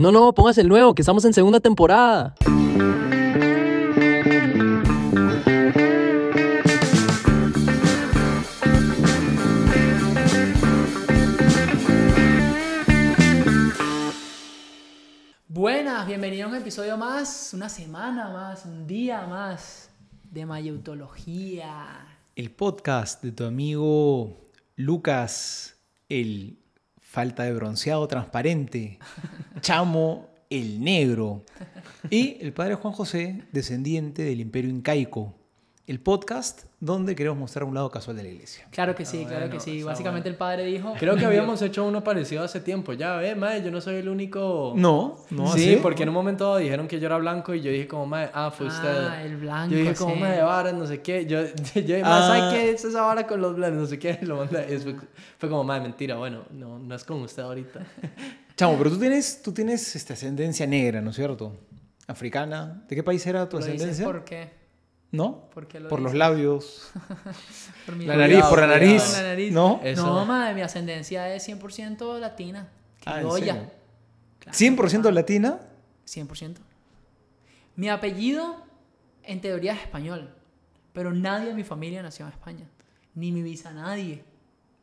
No, no, pongas el nuevo, que estamos en segunda temporada. Buenas, bienvenidos a un episodio más, una semana más, un día más de Mayeutología. El podcast de tu amigo Lucas, el falta de bronceado transparente, Chamo, el negro, y el padre Juan José, descendiente del imperio incaico. El podcast donde queremos mostrar un lado casual de la iglesia. Claro que sí, Ah, claro bueno, que sí. Básicamente el padre dijo... Creo que habíamos hecho uno parecido hace tiempo. Ya, ve, mae, yo no soy el único. No, no sí, así. porque en un momento dado dijeron que yo era blanco y yo dije como, mae, ah, fue usted. Ah, el blanco, Yo dije como, sí. mae, varas, no sé qué. Yo, yo dije, mae, Ah. ¿sabe qué es esa vara con los blancos? No sé qué. Lo mandé. Fue como, mae, mentira, bueno, no, no es con usted ahorita. Chamo, pero tú tienes, tú tienes esta ascendencia negra, ¿no es cierto? Africana. ¿De qué país era tu ¿Lo dices ascendencia? por qué? ¿No? ¿Por qué lo Por los labios. Por mi La nariz, por la nariz. Por la nariz. ¿No? Eso. No, madre, mi ascendencia es 100% latina. Ah, ¿en Criolla. serio? Claro. 100% latina. 100%. Mi apellido, en teoría, es español. Pero nadie de mi familia nació en España. Ni mi visa, nadie.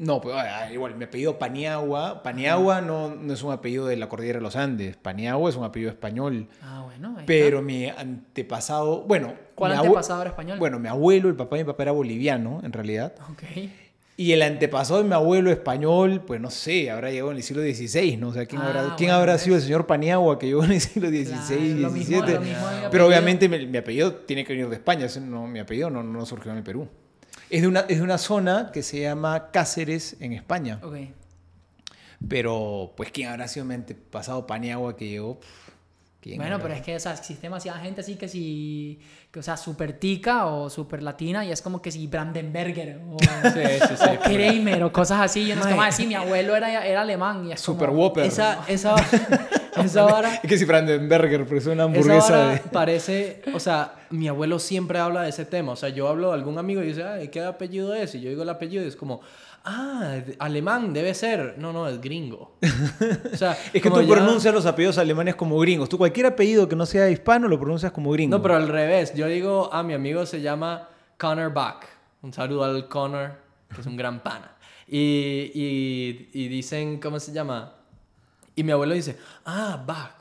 No, pues ah, igual, mi apellido Paniagua. Paniagua no, no es un apellido de la cordillera de los Andes. Paniagua es un apellido español. Ah, bueno. ahí Pero está. mi antepasado, bueno. ¿Cuál antepasado era español? Bueno, mi abuelo, el papá de mi papá era boliviano, en realidad. Ok. Y el antepasado de mi abuelo español, pues no sé, habrá llegado en el siglo XVI, ¿no? O sea, ¿quién Ah, habrá, ¿quién bueno, habrá ¿ves? sido el señor Paniagua que llegó en el siglo XVI, Claro, mismo- XVII? lo mismo de mi Pero obviamente mi, mi apellido tiene que venir de España, no, mi apellido no, no surgió en el Perú. Es de, una, es de una zona que se llama Cáceres en España. Ok. Pero, pues, ¿quién habrá sido mi antepasado Paniagua que llegó? Pff, ¿quién Bueno, habrá? pero es que o sea, existe demasiada gente así que si, que, o sea, super tica o super latina y es como que si Brandenberger o, Sí, sí, sí. o Kramer o cosas así. Y no es como decir, mi abuelo era, era alemán y es Super como, Whopper. Esa, esa, esa vara. Es que si Brandenberger, pero es una Esa hamburguesa vara de... parece, o sea, mi abuelo siempre habla de ese tema. O sea, yo hablo de algún amigo y dice, ay, ¿qué apellido es? Y yo digo el apellido y es como, ah, alemán debe ser. No, no, es gringo. O sea, Es que tú ya- pronuncias los apellidos alemanes como gringos. Tú cualquier apellido que no sea hispano lo pronuncias como gringo. No, pero al revés. Yo digo, ah, mi amigo se llama Connor Bach. Un saludo al Connor, que es un gran pana. Y, y, y dicen, ¿cómo se llama? Y mi abuelo dice, ah, Bach,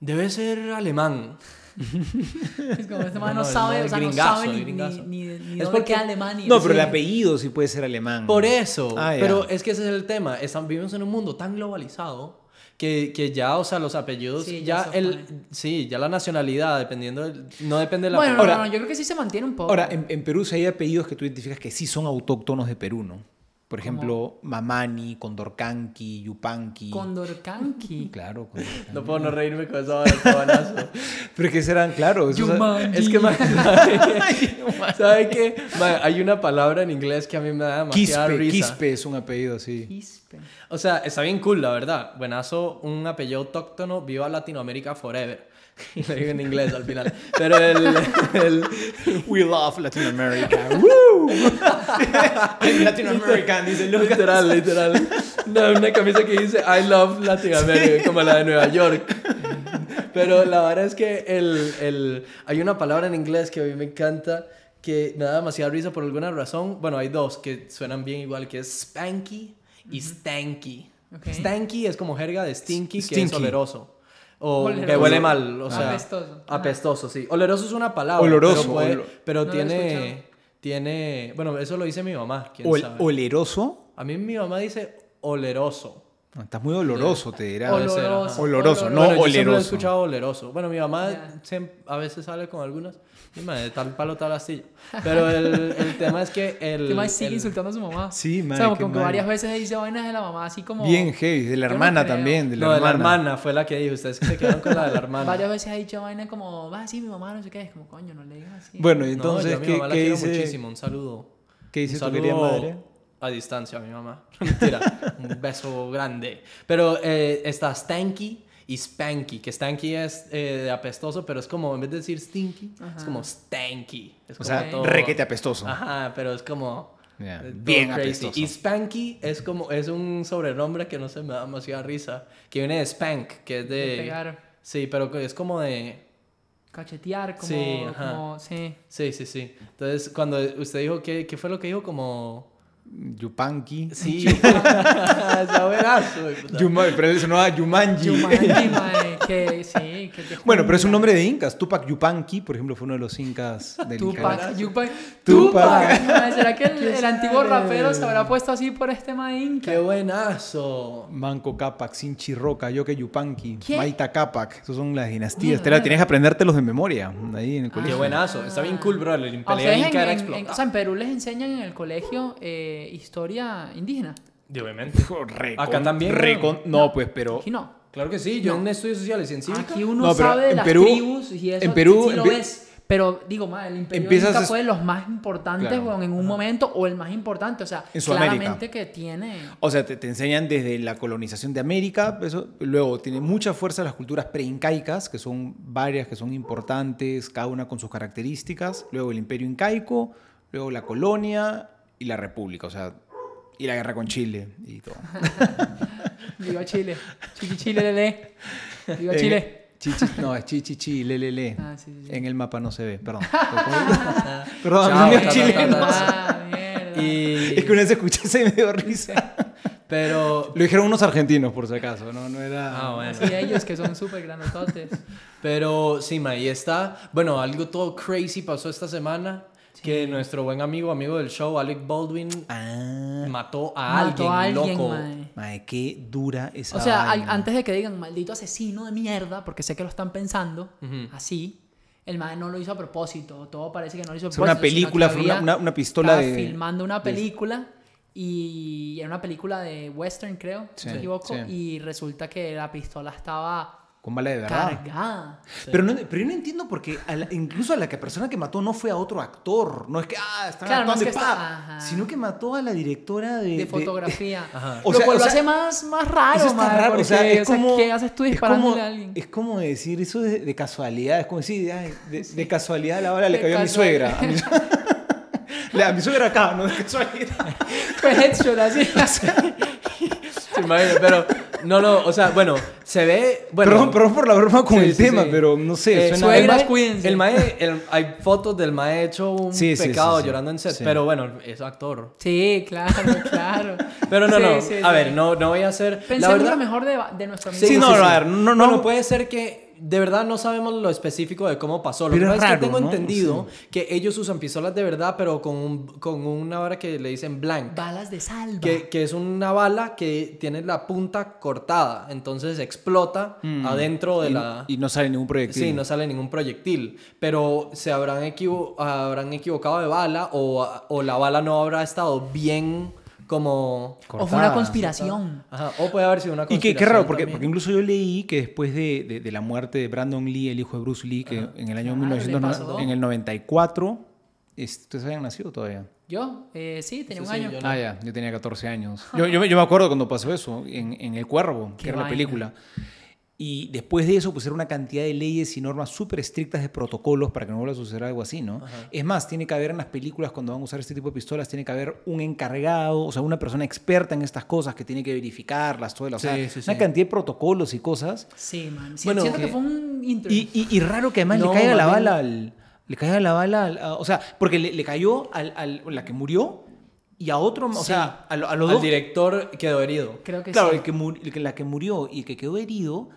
debe ser alemán. Es como este man No, no, sabe, no, o sea, el no gringazo, sabe el ni, ni, gringazo. ni, ni Es porque- Alemania. No, pero el Sí. apellido sí puede ser alemán. Por eso. Ah, pero es que ese es el tema. Están, vivimos en un mundo tan globalizado que, que ya, o sea, los apellidos, Sí, ya el, sí, ya la nacionalidad, dependiendo, del- no depende de la Bueno, no, Ahora- no, no, yo creo que sí se mantiene un poco. Ahora, en, en Perú sí hay apellidos que tú identificas que sí son autóctonos de Perú, ¿no? Por ejemplo, Mamani, Condorcanqui, Yupanqui. Condorcanqui. Claro, Condorcanqui. No puedo no reírme con de cabanazo. Pero es que serán, claro. Es que, ¿sabe, ¿sabe qué? Hay una palabra en inglés que a mí me da demasiada Quispe, risa. Quispe es un apellido así. Quispe. O sea, está bien cool, la verdad. Buenazo, un apellido autóctono, viva Latinoamérica forever. Y lo digo en inglés al final. Pero el... el We love Latin America. ¡Woo! Latin American, dice Lucas. literal, literal. No, una camisa que dice I love Latin America, como la de Nueva York. Pero la verdad es que el, el, hay una palabra en inglés que a mí me encanta que me da demasiada risa por alguna razón. Bueno, hay dos que suenan bien igual, que es spanky y stanky. Ok. Stanky es como jerga de stinky, que es Stinky. oleroso. O que Oleroso. huele mal, o sea... Apestoso. Apestoso, sí. Oleroso es una palabra. Oloroso, Pero, puede- pero No lo he tiene... Tiene... Bueno, eso lo dice mi mamá. ¿quién Ol- sabe? oleroso. A mí mi mamá dice oleroso. No, Estás muy oloroso, te dirá. Oloroso. ajá. Oloroso, no bueno, yo siempre lo he oleroso. escuchado oleroso. Bueno, mi mamá siem- a veces sale con algunas. De tal palo, tal astilla. Pero el, el tema es que el. Man sigue el- insultando a su mamá. Sí, O madre, sea, como qué que varias veces dice vainas de la mamá, así como... Bien heavy. De la Yo no hermana creo. también. De la no, de hermana. la hermana fue la que dijo. Ustedes que se quedaron con la de la hermana. Varias veces ha dicho vainas como, va, sí, mi mamá no sé qué. Es como, coño, no le digas así. Bueno, y No, entonces, yo a mi ¿qué, mamá la qué quiero dice, muchísimo. Un saludo. ¿qué dice tu querida saludo madre? A distancia, mi mamá. Mentira. un beso grande. Pero eh, está Stanky y Spanky. Que Stanky es eh, de apestoso, pero es como, en vez de decir Stinky, Ajá. es como Stanky. Es O como sea, todo- requete apestoso. Ajá, pero es como. Todo Bien crazy. apestoso. Y Spanky es como, es un sobrenombre que no se me da demasiada risa. Que viene de Spank, que es de... De pegar. Sí, pero es como de... Cachetear, como. Sí, como- sí. Sí, sí, sí. Entonces, cuando usted dijo, ¿qué, qué fue lo que dijo? Como... Yupanqui. Sí. Yuma- pero él sonaba Yumanji. Mae, que sí, que te Bueno, pero es un nombre de incas. Tupac Yupanqui, por ejemplo, fue uno de los incas del Tupac, Inca. Tupac. Tupac. ¿Será que el, ¿Qué el antiguo rapero se habrá puesto así por este mae inca? ¡Qué buenazo! Manco Capac, Sinchi Roca, Yoke Yupanqui, ¿Qué? Maita Capac. Esas son las dinastías. Te la tienes que aprendértelos de memoria. Ahí en el ¡Qué colegio. buenazo! Está bien cool, bro. El ¿A imperio inca era explotado. o sea, en Perú les enseñan en el colegio eh, historia indígena? Y obviamente. Acá también, recon- no, pues, pero. Aquí no. Claro que sí. Yo en estudios sociales y en cívica... Aquí uno No, pero sabe de en las Perú- tribus y eso en Perú sí, sí lo empie- ves. Pero digo, ma, el imperio Empiezas inca es- fue de los más importantes Claro. en un momento o el más importante. O sea, En claramente que tiene... O sea, te, te enseñan desde la colonización de América, eso, luego tiene mucha fuerza las culturas preincaicas, que son varias, que son importantes, cada una con sus características, luego el imperio incaico, luego la colonia y la república, o sea, y la guerra con Chile y todo. Viva Chile. Chiqui Chile, lele. Viva Chile. Chichi, no, es chichichi, lelele. Ah, sí, sí, sí. En el mapa no se ve, perdón. perdón, Chao, no es chao, chileno. chao, chao. Ah, mierda. Y... Es que una vez escuché ese y me dio risa. Pero... Lo dijeron unos argentinos, por si acaso, no, no era... Ah, bueno. Así ellos que son súper granototes. Pero sí, ma, ahí está. Bueno, algo todo crazy pasó esta semana. Que nuestro buen amigo, amigo del show, Alec Baldwin, Ah, mató a Mató alguien, a alguien, loco. mae. madre, qué dura esa O sea, vaina. antes de que digan maldito asesino de mierda, porque sé que lo están pensando así, el mae no lo hizo a propósito. Todo parece que no lo hizo a Fue una propósito. sino que película, fue una- una- una pistola de- filmando una película y era una película de western, creo, Sí, no me equivoco, sí. y resulta que la pistola estaba Con bala de verdad. cargada. Pero, no, pero yo no entiendo porque a la- incluso a la que persona que mató no fue a otro actor. No es que, ah, están Claro, no actuando es y que está- sino que mató a la directora de... De fotografía. Ajá. O lo sea, cual o lo sea, hace más, más raro, Eso está raro, o sea, porque, es como... ¿qué haces tú es disparándole como- a alguien? Es como decir, eso de, de casualidad, es como decir, ay, de, de casualidad la bala le De cayó a mi suegra. A mi, Le- a mi suegra acá, no de casualidad. Fue headshot así. Sí, ma, pero, no, no, o sea, bueno, se ve. Bueno, perdón, perdón por la broma con Sí, el sí, tema, sí. pero no sé, Eh, suena... suegra- el mae- cuídense. El mae, el- hay fotos del mae hecho un pecado sí, sí. llorando en set, Sí. pero bueno, es actor. Sí, claro, claro. Pero no, Sí, no, sí, a sí. ver, no, no voy a hacer. Pensemos la verdad, lo mejor de, de nuestro amigo. Sí, no, no, a ver, no, no- Bueno, puede ser que de verdad no sabemos lo específico de cómo pasó. Lo Pero que es pasa es raro, que tengo ¿no? entendido que ellos usan pistolas de verdad, pero con, un- con una vara que le dicen blank. Balas de salva. Que, que es una bala que tiene la punta cortada, entonces explota adentro de y, la... y no sale ningún proyectil. Sí, no sale ningún proyectil, pero se habrán, equivo- habrán equivocado de bala o, o la bala no habrá estado bien como... o fue una cortada. conspiración. Ajá, o puede haber sido una Y que qué conspiración raro, porque, porque incluso yo leí que después de, de- de la muerte de Brandon Lee, el hijo de Bruce Lee, que en el año 1990 pasó. en el 94, este, ¿ustedes habían nacido todavía? Yo, eh, sí, tenía Sí, un sí, año. yo no. Ah, ya, yo tenía 14 años. Yo, yo, me- yo me acuerdo cuando pasó eso, en, en El Cuervo, Qué que era la película. Y después de eso pusieron una cantidad de leyes y normas súper estrictas de protocolos para que no vuelva a suceder algo así, ¿no? Es más, tiene que haber en las películas, cuando van a usar este tipo de pistolas, tiene que haber un encargado, o sea, una persona experta en estas cosas que tiene que verificarlas, todo, o sea, Sí, sí, una sí. cantidad de protocolos y cosas. Sí, man. Sí, Bueno, siento que, que- fue un intro. Y, y- y raro que además No, le caiga la bala al... Le caiga la bala al... a- o sea, porque le, le cayó al, al- la que murió y a otro, o Sí. sea, a, lo- a los Al dos... director quedó herido. Creo que Claro, sí. el que, el que- la que murió y el que quedó herido,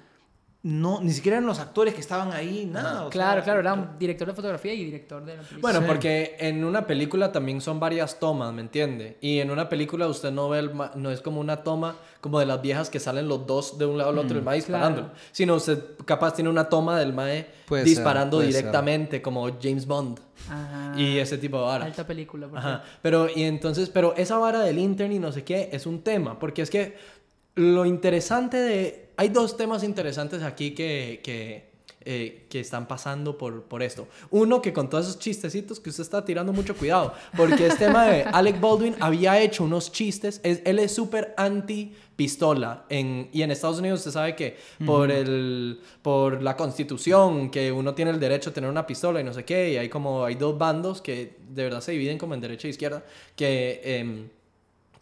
no, ni siquiera eran los actores que estaban ahí, nada. Claro, sea, claro, era un director de fotografía y director de la película. Bueno, Sí. porque en una película también son varias tomas, ¿me entiende? Y en una película usted no ve, el ma- no es como una toma como de las viejas que salen los dos de un lado al otro, el mae disparando. claro. Sino usted capaz tiene una toma del mae Puede disparando ser, directamente, como James Bond. Ajá. Y ese tipo de varas. Alta película, por Ajá. Pero, y entonces, pero esa vara del intern y no sé qué es un tema, porque es que lo interesante de... Hay dos temas interesantes aquí que, que, eh, que están pasando por, por esto. Uno, que con todos esos chistecitos que usted está tirando mucho cuidado, porque este tema de Alec Baldwin había hecho unos chistes, es- él es súper anti pistola en, y en Estados Unidos usted sabe que por el por la constitución que uno tiene el derecho a tener una pistola y no sé qué y hay como hay dos bandos que de verdad se dividen como en derecha e izquierda que em,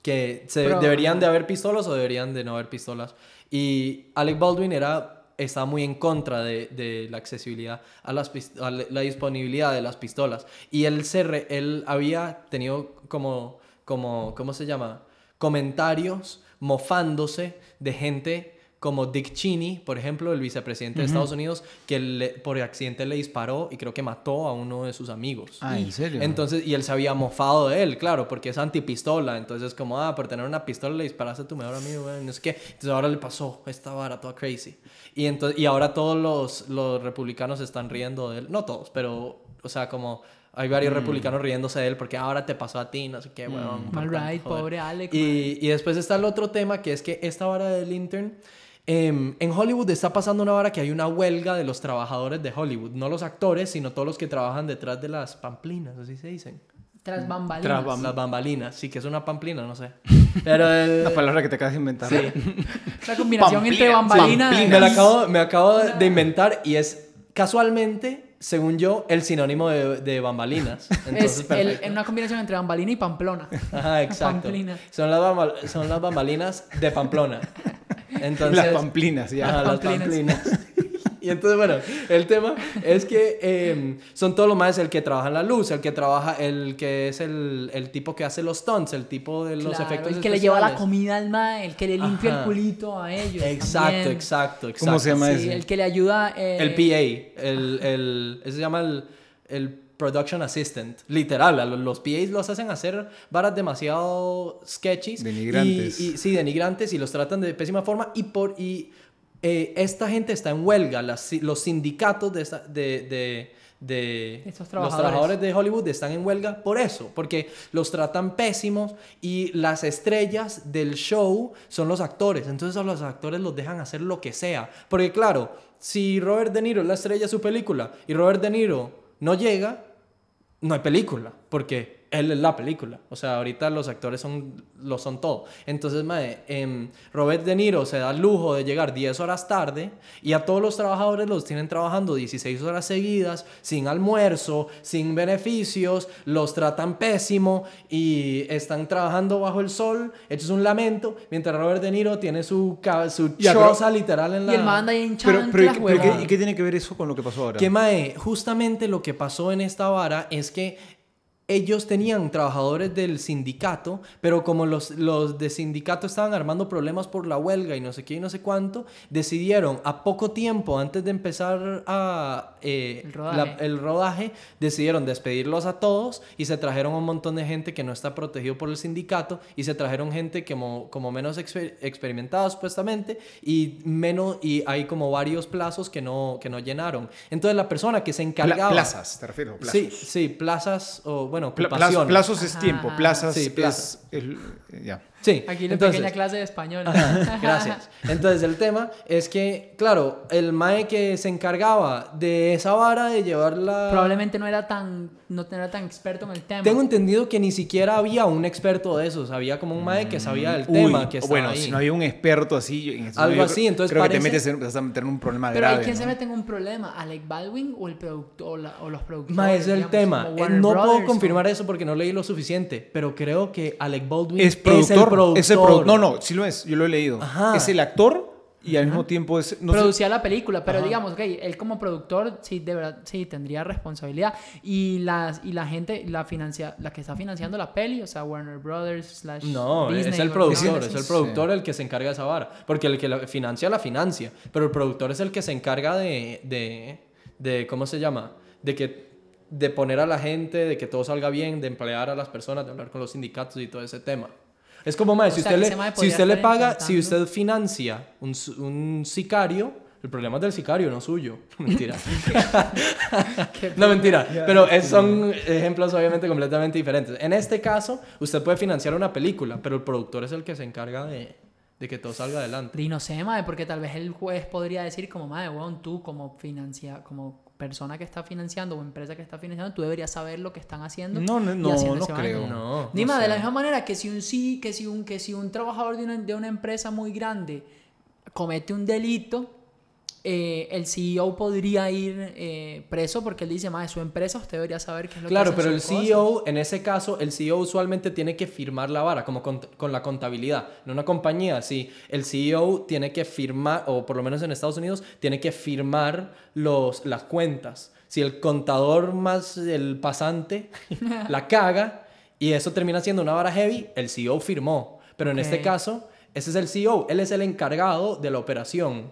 que se, Pero- deberían de haber pistolas o deberían de no haber pistolas. Y Alec Baldwin era, estaba muy en contra de, la accesibilidad a, las, la disponibilidad de las pistolas. Y él, se él había tenido como, como, ¿cómo se llama? Comentarios mofándose de gente como Dick Cheney, por ejemplo, el vicepresidente de Estados Unidos, que le- por accidente le disparó y creo que mató a uno de sus amigos. Ah, ¿en serio? Entonces, y él se había mofado de él, claro, porque es antipistola. Entonces, es como, ah, por tener una pistola le disparaste a tu mejor amigo, güey, no sé qué. Entonces, ahora le pasó esta vara toda crazy. Y, entonces, y ahora todos los, los republicanos están riendo de él. No todos, pero, o sea, como hay varios republicanos riéndose de él porque ahora te pasó a ti, no sé qué, weón. Mal tanto, right, pobre Alec. Y, y después está el otro tema que es que esta vara del intern. Em, en Hollywood está pasando una vara que hay una huelga de los trabajadores de Hollywood, no los actores, sino todos los que trabajan detrás de las pamplinas, así se dicen. Tras bambalinas. Tras bam- Las bambalinas, sí, que es una pamplina, no sé. Pero el- La palabra que te acabas de inventar. La combinación entre bambalinas. Pamplinas. me, la acabo, me acabo de inventar y es casualmente, según yo, el sinónimo de, de bambalinas. Entonces, Es el- en una combinación entre bambalina y pamplona. Ajá, exacto. Pamplina. Son las, bambal- son las bambalinas de Pamplona. Entonces, Las pamplinas, ya. Ajá, las Pamplinas. pamplinas. y entonces, bueno, el tema es que eh, son todos los más el que trabaja en la luz, el que trabaja, el que es el, el tipo que hace los stunts, el tipo de los Claro, efectos el que le lleva la comida al mae, el que le limpia Ajá. el culito a ellos. Exacto, también. exacto, exacto. ¿Cómo se llama Sí, ese? el que le ayuda. eh, El PA, el, el, ese se llama el, el Production Assistant. Literal, a los PAs los hacen hacer varas demasiado sketchies. Denigrantes. Y, y- sí, denigrantes y los tratan de pésima forma. Y, por, y eh, esta gente está en huelga. Las- los sindicatos de, esta- de, de, de Estos los trabajadores. trabajadores de Hollywood están en huelga por eso, porque los tratan pésimos y las estrellas del show son los actores, entonces a los actores los dejan hacer lo que sea, porque claro, si Robert De Niro es la estrella de su película y Robert De Niro no llega, no hay película, porque él es la película. O sea, ahorita los actores son, lo son todo. Entonces, mae, em, Robert De Niro se da el lujo de llegar 10 horas tarde y a todos los trabajadores los tienen trabajando 16 horas seguidas, sin almuerzo, sin beneficios, los tratan pésimo y están trabajando bajo el sol, hechos un lamento, mientras Robert De Niro tiene su, su Ya, pero- choza literal en la... Y el man anda ahí en Pero, pero, ¿y- pero. ¿qué, y qué tiene que ver eso con lo que pasó ahora? Que mae, justamente lo que pasó en esta vara es que ellos tenían trabajadores del sindicato, pero como los, los de sindicato estaban armando problemas por la huelga y no sé qué y no sé cuánto, decidieron a poco tiempo antes de empezar a, eh, El rodaje. la- el rodaje, decidieron despedirlos a todos y se trajeron un montón de gente que no está protegido por el sindicato y se trajeron gente como, como menos exper- experimentada supuestamente y menos y hay como varios plazos que no, que no llenaron. Entonces la persona que se Pla- encargaba... plazas, te refiero. Plazas. Sí, sí, plazas o bueno, Ocupación. plazos, plazos es tiempo, ajá. plazas Sí, es el- ya. Sí, Aquí la entonces, pequeña clase de español. Gracias. Entonces el tema es que, claro, el mae que se encargaba de esa vara de llevarla... Probablemente no era tan, no era tan experto en el tema. Tengo entendido que ni siquiera había un experto de esos, había como un mae que sabía del Uy, tema que estaba bueno, ahí. si no había un experto así, en eso Algo yo así, entonces creo que te parece- metes en, vas a meter en un problema Pero hay grave. quien ¿no? se mete en un problema, Alec Baldwin o el productor o, la- o los productores. Ma, es el digamos, tema. Eh, No puedo Brothers, confirmar o- eso porque no leí lo suficiente, pero creo que Alec Baldwin Es productor, el productor. es el produ- No, no, sí lo es, yo lo he leído. Ajá. Es el actor y al mismo tiempo es... No sé- producía la película, pero digamos, ok, él como productor sí, de verdad, sí tendría responsabilidad. Y, las, y la gente, la, financia, la que está financiando la peli, o sea, Warner Brothers slash No, Disney, es el productor, no, es el sí. productor el que se encarga de esa vara. Porque el que la financia, la financia. Pero el productor es el que se encarga de, de, de ¿cómo se llama? De que de poner a la gente, de que todo salga bien, de emplear a las personas, de hablar con los sindicatos y todo ese tema. Es como, mae, si O sea, usted, le, si usted le paga, si usted financia un, un sicario, el problema es del sicario, no suyo. Mentira. no, mentira. Pero es- son ejemplos obviamente completamente diferentes. En este caso, usted puede financiar una película, pero el productor es el que se encarga de, de que todo salga adelante. Y no sé, mae, porque tal vez el juez podría decir como, madre, weón, tú como financia, como persona que está financiando o empresa que está financiando, tú deberías saber lo que están haciendo. No, no, y no, haciendo no ese creo. No, Ni no más, de la misma manera que si un sí, que si un, que si un trabajador de una, de una empresa muy grande comete un delito, eh, el CEO podría ir eh, preso porque él dice, más su empresa, usted debería saber qué es lo Claro, que pero hacen el sus cosas". CEO, en ese caso, el CEO usualmente tiene que firmar la vara, como con, con la contabilidad. En una compañía, sí, el CEO tiene que firmar, o por lo menos en Estados Unidos, tiene que firmar los, las cuentas. Si el contador más el pasante la caga y eso termina siendo una vara heavy, el CEO firmó. Pero en este caso, ese es el CEO, él es el encargado de la operación.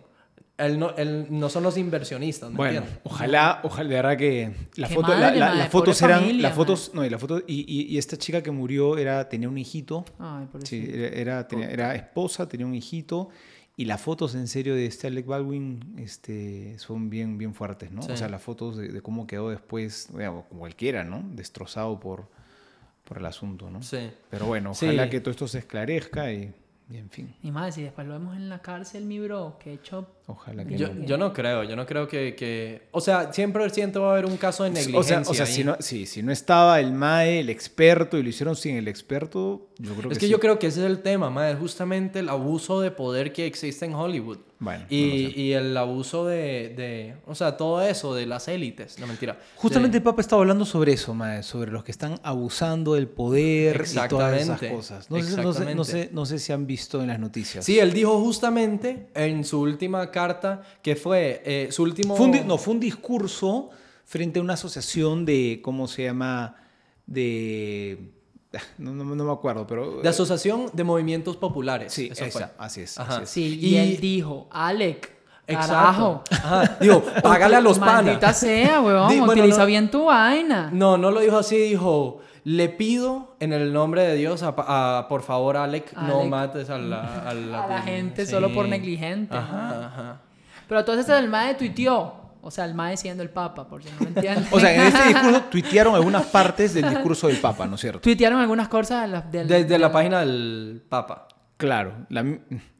Él no, él no son los inversionistas, ¿me Bueno, entiendes? ojalá, ojalá, de verdad que la foto, la- madre, la- madre, las fotos eran, familia, las fotos, no, y la foto, y, y- y esta chica que murió era, tenía un hijito, Ay, por sí, era, era, tenía- era esposa, tenía un hijito, y las fotos en serio de este Alec Baldwin este, son bien, bien fuertes, ¿no? Sí. O sea, las fotos de, de cómo quedó después, digamos, como cualquiera, ¿no? Destrozado por, por el asunto, ¿no? Sí. Pero bueno, Sí. ojalá que todo esto se esclarezca y, y en fin, Y más, si después lo vemos en la cárcel, mi bro, que he hecho... ojalá que Yo, no. yo no creo, yo no creo que, que... O sea, siempre siento va a haber un caso de O negligencia sea, o sea ahí. si, no, sí, si no estaba el MAE, el experto, y lo hicieron sin el experto, yo creo que Es que sí. yo creo que ese es el tema, madre, justamente el abuso de poder que existe en Hollywood. Bueno, y, no el abuso de, de, o sea, todo eso de las élites, no mentira. Justamente De- el Papa estaba hablando sobre eso, mae, sobre los que están abusando del poder y todas esas cosas. No sé, no, sé, no, sé, no sé si han visto en las noticias. Sí, él dijo justamente en su última carta que fue eh, su último... Fue un, di- no, fue un discurso frente a una asociación de, ¿cómo se llama? De... No, no- no me acuerdo, pero... De Asociación de Movimientos Populares. Sí, eso esa, fue. así es. Ajá. así es. Sí, y, Y- él dijo, Alec, Exacto. carajo. Ajá. Digo, págale a los panas. Maldita sea, weón, Di- bueno, utiliza no- bien tu vaina. No, no lo dijo así, dijo, le pido en el nombre de Dios, a, a- por favor, Alec, no mates a la, a la, A la gente Sí. solo por negligente. Ajá, ajá. Pero entonces el MAE tuiteó. O sea, el MAE siendo el Papa, por si no me entienden. O sea, en este discurso tuitearon algunas partes del discurso del Papa, ¿no es cierto? Tuitearon algunas cosas de la- página del Papa. Claro, la,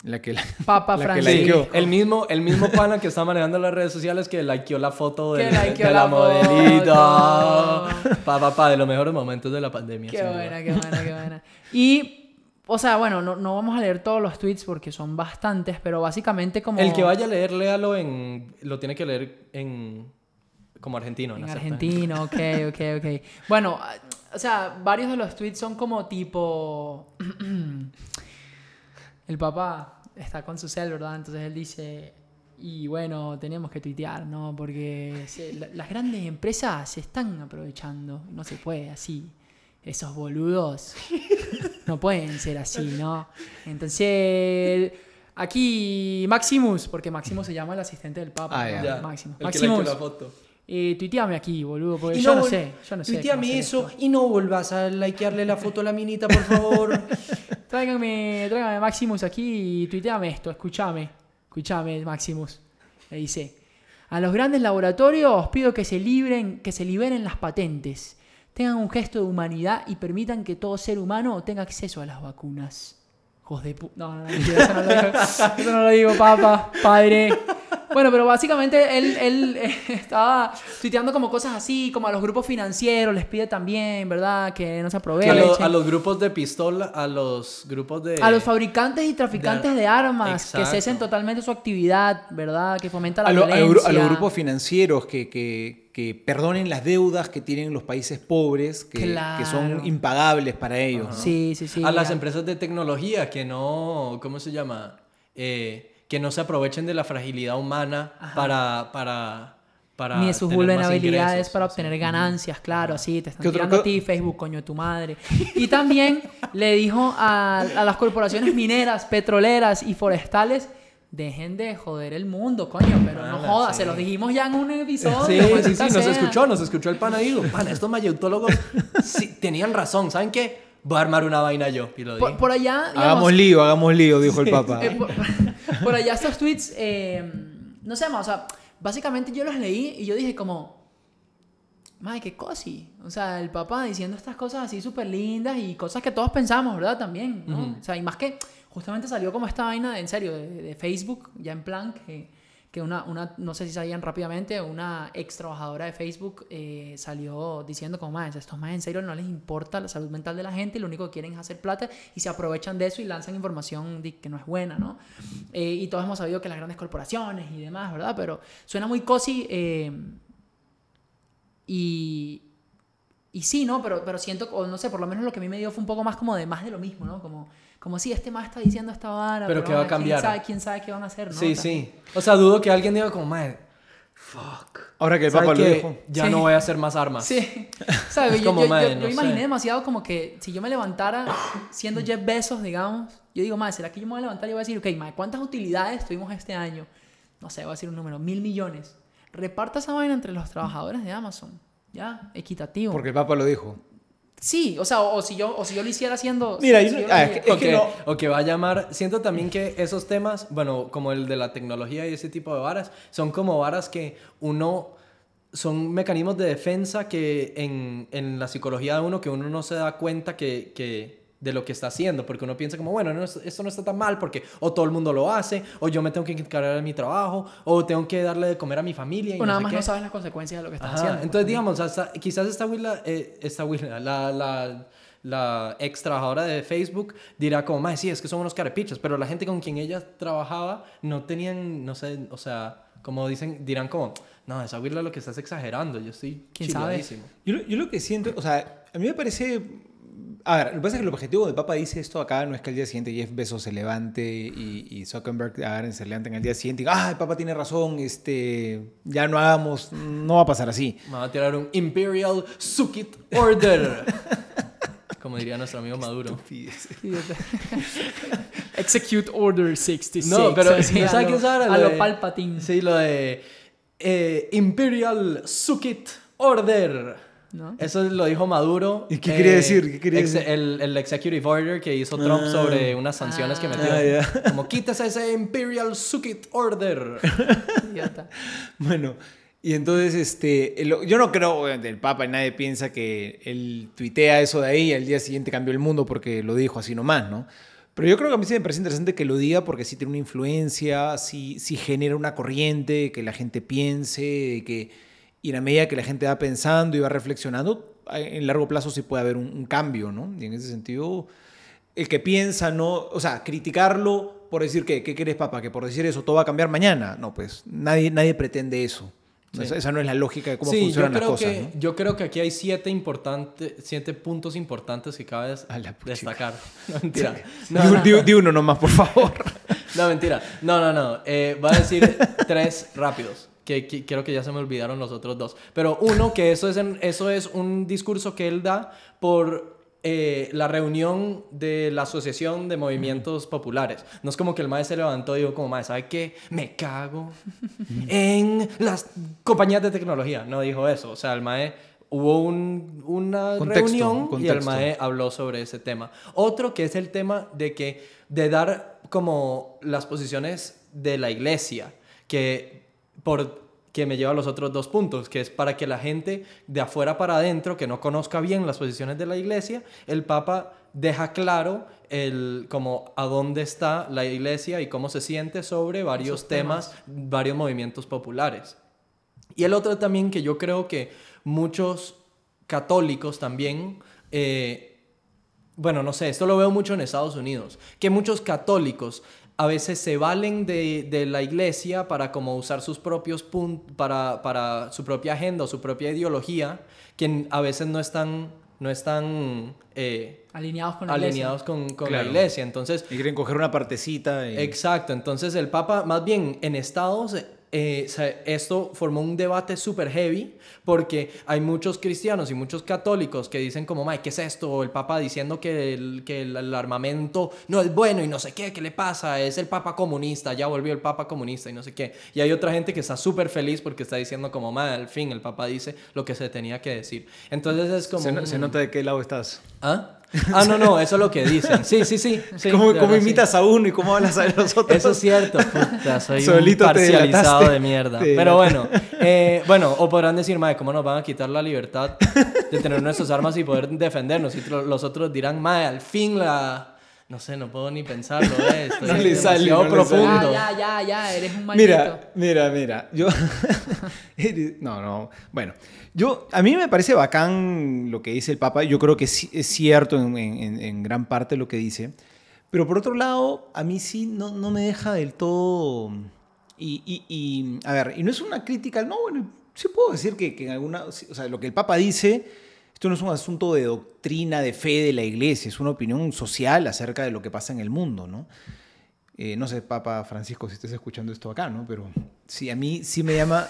la que... La, Papa la que. El mismo, el mismo pana que está manejando las redes sociales que likeó la foto de, de la la, modelita. foto. Pa, pa, pa, de los mejores momentos de la pandemia. Qué buena, qué buena, qué buena. Y, o sea, bueno, no, no vamos a leer todos los tweets porque son bastantes, pero básicamente como... El que vaya a leer, léalo en... Lo tiene que leer en... Como argentino. En ¿no? argentino, ok, ok, ok. Bueno, ah, o sea, varios de los tweets son como tipo... El papá está con su cel, ¿verdad? Entonces él dice... Y bueno, tenemos que tuitear, ¿no? Porque se- la- las grandes empresas se están aprovechando. No se puede así. Esos boludos no pueden ser así, ¿no? Entonces, aquí Maximus, porque Maximus se llama el asistente del Papa. Ah, ¿no? ya. Maximus. El Maximus. la foto. Eh, tuiteame aquí, boludo, porque Y yo no, sé, yo no sé. cómo tuiteame eso esto. y no vuelvas a likearle la foto a la minita, por favor. Tráigame, tráigame Maximus aquí y tuiteame esto, escúchame, escúchame Maximus. Le dice, a los grandes laboratorios pido que se libren, que se liberen las patentes, tengan un gesto de humanidad y permitan que todo ser humano tenga acceso a las vacunas. Hijos de pu... No, no, no, eso no lo digo, eso no lo digo, papá, padre. Bueno, pero básicamente él, él eh, estaba tuiteando como cosas así, como a los grupos financieros les pide también, ¿verdad? Que no se a, aprovechen. lo- a los grupos de pistola, a los grupos de... A los fabricantes y traficantes de armas que cesen totalmente su actividad, ¿verdad? Que fomenta la a, lo- a lo- violencia. a los grupos financieros que, que- que perdonen las deudas que tienen los países pobres, que, Claro. que son impagables para ellos. ¿no? Sí, sí, sí. a las empresas de tecnología que no, ¿cómo se llama? Eh, que no se aprovechen de la fragilidad humana para, para, para Ni de sus vulnerabilidades ingresos, para obtener ganancias, claro, así te están ¿Qué otro tirando a ti, Facebook, coño de tu madre. Y también le dijo a, a las corporaciones mineras, petroleras y forestales, dejen de joder el mundo, coño, pero no jodas, sí. se los dijimos ya en un episodio. Sí, sí, sí, nos escuchó, nos escuchó el pana y digo, pana, estos mayeutólogos sí, tenían razón, ¿saben qué? Voy a armar una vaina yo, y lo dije. Por, por allá, digamos, Hagamos lío, hagamos lío, dijo el Papa. Eh, por, por allá estos tweets, eh, no sé, ma, o sea, básicamente yo los leí y yo dije como, madre, qué cosi. O sea, el papá diciendo estas cosas así súper lindas y cosas que todos pensamos, ¿verdad? También, ¿no? O sea, y más que justamente salió como esta vaina, de, en serio, de, de Facebook, ya en plan, que, que una, una, no sé si sabían rápidamente, una ex trabajadora de Facebook eh, salió diciendo como, más estos más en serio no les importa la salud mental de la gente, lo único que quieren es hacer plata y se aprovechan de eso y lanzan información que no es buena, ¿no? Eh, y todos hemos sabido que las grandes corporaciones y demás, ¿verdad? Pero suena muy cosi eh, y... Y sí, ¿no? Pero, pero siento, o no sé, por lo menos lo que a mí me dio fue un poco más como de más de lo mismo, ¿no? Como, como si este más está diciendo esta vara. Pero ¿qué va a cambiar? ¿Quién sabe, quién sabe qué van a hacer, ¿no? Sí, sí. O sea, dudo que alguien diga como, madre, fuck. Ahora que el ¿Sabe Papa lo dijo. Ya Sí. no voy a hacer más armas. Sí, ¿sabes? Es Yo, como, yo- yo- madre, yo no imaginé sé. demasiado como que si yo me levantara siendo Jeff Bezos, digamos, yo digo, madre, ¿será que yo me voy a levantar y voy a decir, ok, madre, ¿cuántas utilidades tuvimos este año? No sé, voy a decir un número, mil millones. Reparta esa vaina entre los trabajadores de Amazon. Ya, equitativo. Porque el Papa lo dijo. Sí, o sea, o, o si yo, o si yo lo hiciera haciendo... Mira, si yo ah, es que- o, que, no- o que va a llamar. Siento también que esos temas, bueno, como el de la tecnología y ese tipo de varas, son como varas que uno. Son mecanismos de defensa que en, en la psicología de uno que uno no se da cuenta que, que de lo que está haciendo, porque uno piensa como, bueno, no, esto no está tan mal porque o todo el mundo lo hace, o yo me tengo que encargar de mi trabajo, o tengo que darle de comer a mi familia. Y O no nada sé más qué. no sabes las consecuencias de lo que estás Ajá, haciendo. pues, Entonces, ¿no? digamos, hasta, quizás esta Willa, eh, esta Willa, la, la, la ex trabajadora de Facebook dirá como, más sí, es que son unos carepichos, pero la gente con quien ella trabajaba no tenían, no sé, o sea, como dicen, dirán como, no, esa Willa lo que estás exagerando, yo estoy ¿Quién sabe? chileadísimo". Yo, lo- yo lo que siento, o sea, a mí me parece... A ver, lo que pasa es que el objetivo del Papa dice esto acá no es que al día siguiente Jeff Bezos se levante y, y Zuckerberg agarren, se levanten al día siguiente y digan, ah, el Papa tiene razón, este, ya no hagamos, no va a pasar así. Me va a tirar un Imperial Sukit Order. como diría nuestro amigo Maduro. Execute Order 66. No, pero ¿no a sabes lo- qué es ahora? A Lo lo de- Palpatine. Sí, lo de eh, Imperial Sukit Order. ¿No? Eso lo dijo Maduro. ¿Y qué quería decir? ¿Qué quería decir? El, el executive order que hizo Trump Ah. sobre unas sanciones que metió. Ah, ya. Como quítese ese Imperial Sukit Order. Idiota. Bueno, y entonces, este, el- yo no creo, obviamente, el Papa y nadie piensa que él tuitea eso de ahí y al día siguiente cambió el mundo porque lo dijo así nomás, ¿no? Pero yo creo que a mí sí me parece interesante que lo diga porque sí tiene una influencia, sí, sí genera una corriente, que la gente piense, que, y en la medida que la gente va pensando y va reflexionando, en largo plazo sí puede haber un, un cambio, ¿no? Y en ese sentido, el que piensa, no, o sea, criticarlo por decir que, ¿qué quieres, papá? Que por decir eso todo va a cambiar mañana. No, pues nadie, nadie pretende eso. Sí. Esa, esa no es la lógica de cómo sí, yo funcionan las cosas. que, ¿no? yo creo que aquí hay siete, importantes siete puntos importantes que cabe destacar. No, mentira. Di- No, no, di, di uno nomás, por favor. no, mentira. No, no, no. Eh, voy a decir tres rápidos. Que, que creo que ya se me olvidaron los otros dos. Pero uno, que eso es, en- eso es un discurso que él da por eh, la reunión de la Asociación de Movimientos Populares. No es como que el maestro se levantó y dijo como, maestro, ¿sabe qué? Me cago en las compañías de tecnología. No dijo eso. O sea, el maestro... Hubo un- una Contexto, reunión y el contexto. mae habló sobre ese tema. Otro que es el tema de que de dar como las posiciones de la iglesia, que por que me lleva a los otros dos puntos, que es para que la gente de afuera para adentro que no conozca bien las posiciones de la iglesia, el Papa deja claro el como a dónde está la iglesia y cómo se siente sobre varios temas, varios movimientos populares. Y el otro también que yo creo que muchos católicos también, eh, bueno, no sé, esto lo veo mucho en Estados Unidos, que muchos católicos a veces se valen de, de la iglesia para como usar sus propios puntos, para, para su propia agenda o su propia ideología, que a veces no están, no están eh, Alineados con la iglesia. alineados con, con Claro. la iglesia. Entonces, Y quieren coger una partecita. Y... Exacto, entonces el Papa, más bien en Estados, eh, esto formó un debate súper heavy porque hay muchos cristianos y muchos católicos que dicen como, "Mae, ¿qué es esto? O el Papa diciendo que el, que el, el armamento no es bueno y no sé qué, ¿qué le pasa? Es el Papa comunista, ya volvió el Papa comunista y no sé qué. Y hay otra gente que está súper feliz porque está diciendo como, "Mae, al fin el Papa dice lo que se tenía que decir. Entonces es como... se, no- se nota de qué lado estás. ¿Ah? Ah, no, no, eso es lo que dicen. Sí, sí, sí. sí ¿Cómo, cómo verdad, sí. imitas a uno y cómo hablas a los otros? Eso es cierto, puta, soy Solito un parcializado de mierda. Pero bueno, eh, bueno, o podrán decir, madre, ¿cómo nos van a quitar la libertad de tener nuestras armas y poder defendernos? Y los otros dirán, madre, al fin la, No sé, no puedo ni pensarlo, ¿eh? Estoy No le sale, demasiado no le sale. profundo. Ya, ya, ya, ya, eres un maldito. Mira, mira, mira. Yo. No, no. Bueno, yo. A mí me parece bacán lo que dice el Papa. Yo creo que sí- es cierto en, en- en gran parte lo que dice. Pero por otro lado, a mí sí no, no me deja del todo. Y, y- y, a ver, y no es una crítica. No, bueno, sí puedo decir que, que en alguna. O sea, lo que el Papa dice. Esto no es un asunto de doctrina, de fe de la iglesia, es una opinión social acerca de lo que pasa en el mundo, ¿no? Eh, no sé, Papa Francisco, si estás escuchando esto acá, ¿no? Pero sí, a mí sí me llama...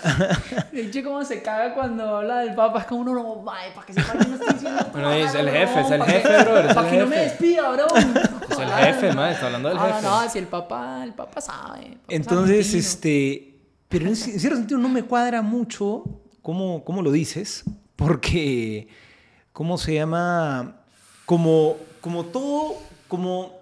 El che cómo se caga cuando habla del papa, es como uno no vaya, para que se pare, no estoy diciendo Bueno, es el jefe, es el para que- jefe, es Para el que no me despida, bro. Es el jefe, man, está hablando del Ah, jefe. no, si el papá, el papá sabe. el papá Entonces, sabe este... Pero en, en cierto sentido no me cuadra mucho cómo, cómo lo dices, porque... ¿Cómo se llama? Como, como todo, como...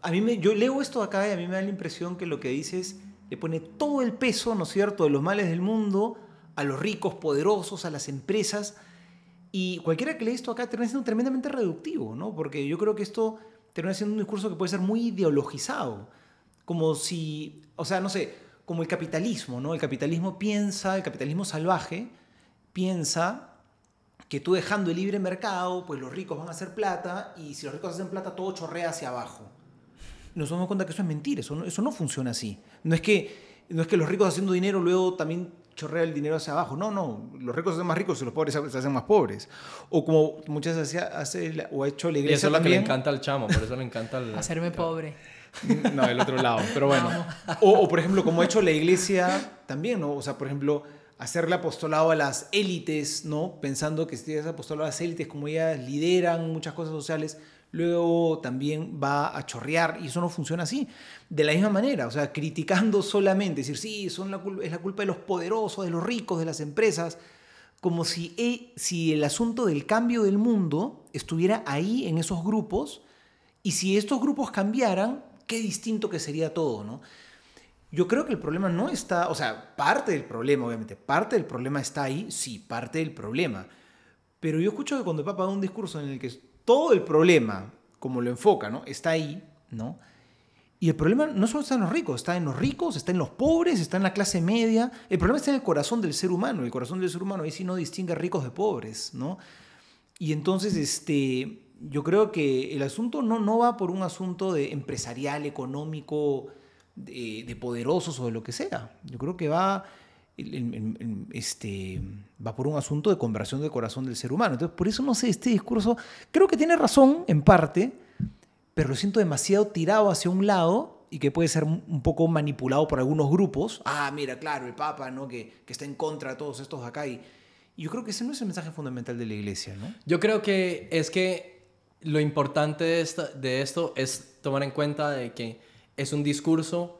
A mí me, yo leo esto acá y a mí me da la impresión que lo que dices le pone todo el peso, ¿no es cierto?, de los males del mundo a los ricos, poderosos, a las empresas. Y cualquiera que lee esto acá termina siendo tremendamente reductivo, ¿no? Porque yo creo que esto termina siendo un discurso que puede ser muy ideologizado. Como si, o sea, no sé, como el capitalismo, ¿no? El capitalismo piensa, el capitalismo salvaje piensa que tú dejando el libre mercado, pues los ricos van a hacer plata y si los ricos hacen plata todo chorrea hacia abajo. Nos damos cuenta que eso es mentira, eso no, eso no funciona así. No es, que, no es que los ricos haciendo dinero luego también chorrea el dinero hacia abajo. No, no, los ricos se hacen más ricos y los pobres se hacen más pobres. O como muchas veces hace, o ha hecho la Y iglesia eso es lo que le encanta al chamo, por eso le encanta el... Hacerme pobre. No, del otro lado, pero bueno. O, o, por ejemplo, como ha hecho la iglesia también, ¿no? O sea, por ejemplo, hacerle apostolado a las élites, ¿no? Pensando que si tienes apostolado a las élites, como ellas lideran muchas cosas sociales, luego también va a chorrear y eso no funciona así. De la misma manera, o sea, criticando solamente, decir, sí, son es la culpa de los poderosos, de los ricos, de las empresas, como si, e- si el asunto del cambio del mundo estuviera ahí en esos grupos y si estos grupos cambiaran, qué distinto que sería todo, ¿no? Yo creo que el problema no está, o sea, parte del problema, obviamente, parte del problema está ahí, sí, parte del problema. Pero yo escucho que cuando el Papa da un discurso en el que todo el problema, como lo enfoca, ¿no? Está ahí, ¿no? Y el problema no solo está en los ricos, está en los ricos, está en los pobres, está en la clase media. El problema está en el corazón del ser humano. El corazón del ser humano ahí sí no distingue ricos de pobres, ¿no? Y entonces, este, yo creo que el asunto no, no va por un asunto de empresarial, económico, de, de poderosos o de lo que sea. Yo creo que va, este, va por un asunto de conversión del corazón del ser humano. Entonces, por eso no sé, este discurso, creo que tiene razón en parte, pero lo siento demasiado tirado hacia un lado y que puede ser un poco manipulado por algunos grupos. Ah, mira, claro, el Papa, ¿no? Que, que está en contra de todos estos de acá. Y, yo creo que ese no es el mensaje fundamental de la iglesia, ¿no? Yo creo que es que lo importante de, esta- de esto es tomar en cuenta de que es un discurso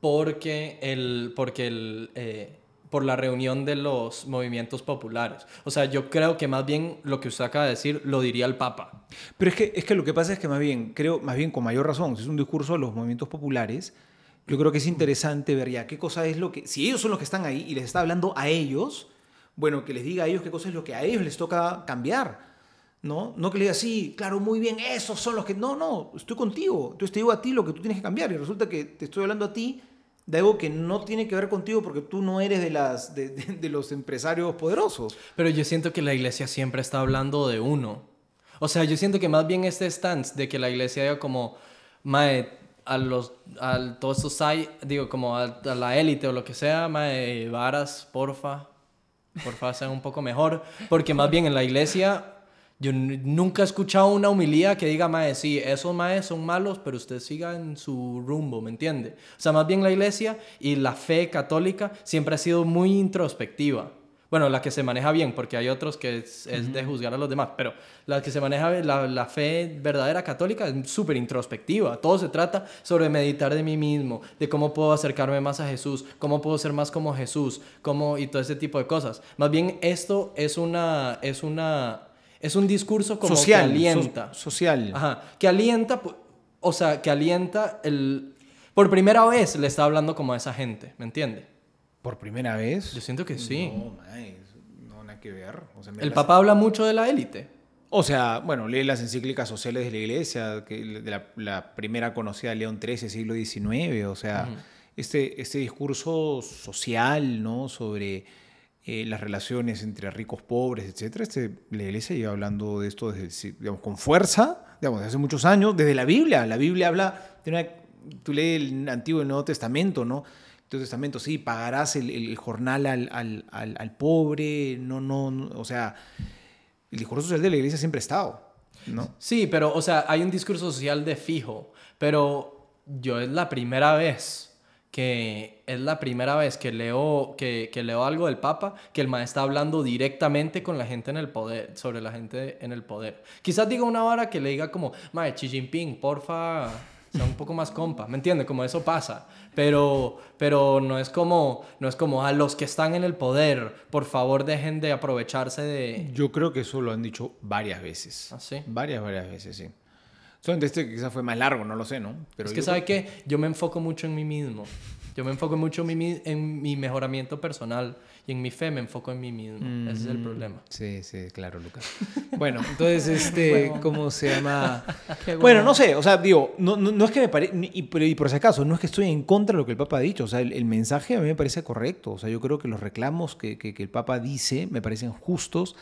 porque el, porque el, eh, por la reunión de los movimientos populares. O sea, yo creo que más bien lo que usted acaba de decir lo diría el Papa. Pero es que, es que lo que pasa es que más bien, creo, más bien con mayor razón, si es un discurso de los movimientos populares, yo creo que es interesante ver ya qué cosa es lo que, si ellos son los que están ahí y les está hablando a ellos, bueno, que les diga a ellos qué cosa es lo que a ellos les toca cambiar, ¿no? No que le diga, sí, claro, muy bien, esos son los que, no, no, estoy contigo, entonces te digo a ti lo que tú tienes que cambiar y resulta que te estoy hablando a ti de algo que no tiene que ver contigo porque tú no eres de, las, de, los empresarios poderosos. Pero yo siento que la iglesia siempre está hablando de uno. O sea, yo siento que más bien este stance de que la iglesia diga como, mae, a los, a todos estos hay, digo, como a, a la élite o lo que sea, mae, varas, porfa, porfa, sean un poco mejor. Porque más bien en la iglesia, yo nunca he escuchado una humilía que diga, mae, sí, esos maes son malos, pero usted siga en su rumbo, ¿me entiende? O sea, más bien la iglesia y la fe católica siempre ha sido muy introspectiva. Bueno, la que se maneja bien, porque hay otros que es, es de juzgar a los demás, pero la que se maneja, la, la fe verdadera católica es súper introspectiva. Todo se trata sobre meditar de mí mismo, de cómo puedo acercarme más a Jesús, cómo puedo ser más como Jesús, cómo, y todo ese tipo de cosas. Más bien esto es una, es una, es un discurso como social, que alienta. so- social. Ajá, que alienta, o sea, que alienta el... Por primera vez le está hablando como a esa gente, ¿me entiende? ¿Por primera vez? Yo siento que sí. No, mae, no, nada que ver. O sea, me El las- Papa habla mucho de la élite. O sea, bueno, lee las encíclicas sociales de la iglesia, que de la, la primera conocida de León XIII, siglo XIX, o sea, este, este discurso social, ¿no? Sobre eh, las relaciones entre ricos, pobres, etcétera. Este, la iglesia lleva hablando de esto desde, digamos, con fuerza, digamos, desde hace muchos años, desde la Biblia. La Biblia habla, de una, tú lees el Antiguo y el Nuevo Testamento, ¿no? Antiguo Testamento, sí, pagarás el, el jornal al, al, al, al pobre, no, no, no, o sea el discurso social de la iglesia siempre ha estado, ¿no? Sí, pero, o sea, hay un discurso social de fijo, pero yo es la primera vez que es la primera vez que leo, que, que leo algo del Papa, que el maestro está hablando directamente con la gente en el poder, sobre la gente en el poder. Quizás diga una hora que le diga como, mae, Xi Jinping, porfa, sea un poco más compa, ¿me entiende? Como eso pasa, pero, pero no es como, no es como a los que están en el poder, por favor dejen de aprovecharse de... Yo creo que eso lo han dicho varias veces. ¿Ah, sí? Varias, varias veces, sí. Solamente este quizás fue más largo, no lo sé, ¿no? Pero es que, ¿sabe qué? Yo me enfoco mucho en mí mismo. Yo me enfoco mucho en mi, en mi mejoramiento personal y en mi fe me enfoco en mí mismo. Ese es el problema. Sí, sí, claro, Lucas. bueno, entonces, este, ¿cómo se llama? Bueno. bueno. no sé, o sea, digo, no, no, no es que me parezca, y, y, por si acaso, no es que estoy en contra de lo que el Papa ha dicho, o sea, el, el mensaje a mí me parece correcto, o sea, yo creo que los reclamos que, que, que el Papa dice me parecen justos,